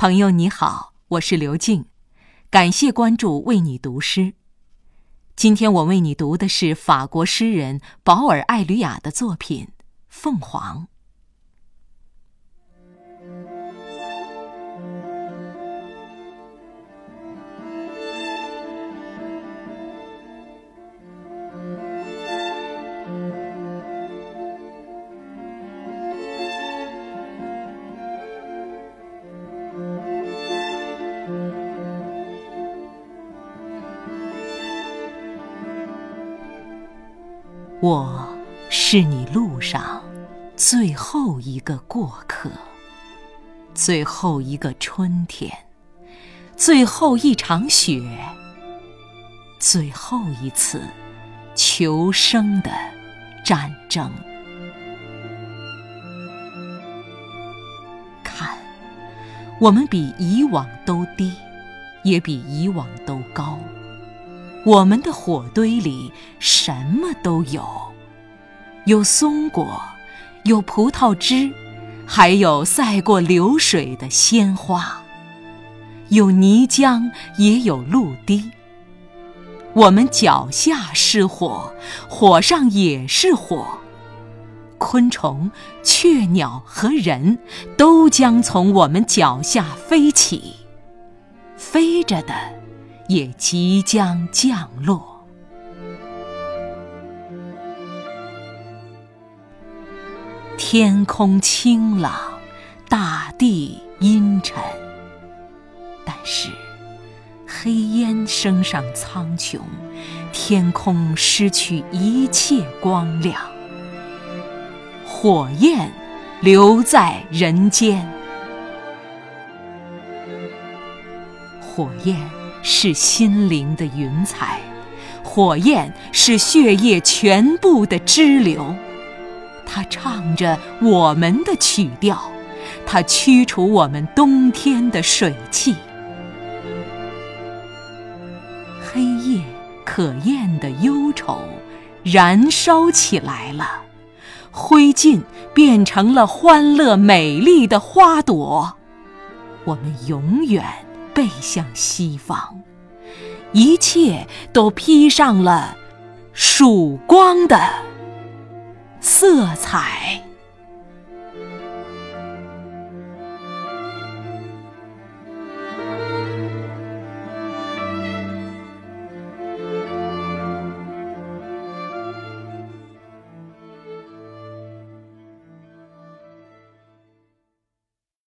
朋友你好，我是刘静，感谢关注，为你读诗。今天我为你读的是法国诗人保尔·艾吕雅的作品《凤凰》。我是你路上最后一个过客，最后一个春天，最后一场雪，最后一次求生的战争。看，我们比以往都低，也比以往都高。我们的火堆里什么都有，有松果，有葡萄汁，还有赛过流水的鲜花，有泥浆，也有露滴。我们脚下是火，火上也是火。昆虫、雀鸟和人都将从我们脚下飞起，飞着的。也即将降落。天空清朗，大地阴沉，但是黑烟升上苍穹，天空失去一切光亮，火焰留在人间，火焰。是心灵的云彩，火焰是血液全部的支流，它唱着我们的曲调，它驱除我们冬天的水汽。黑夜可厌的忧愁燃烧起来了，灰烬变成了欢乐美丽的花朵，我们永远。背向西方，一切都披上了曙光的色彩。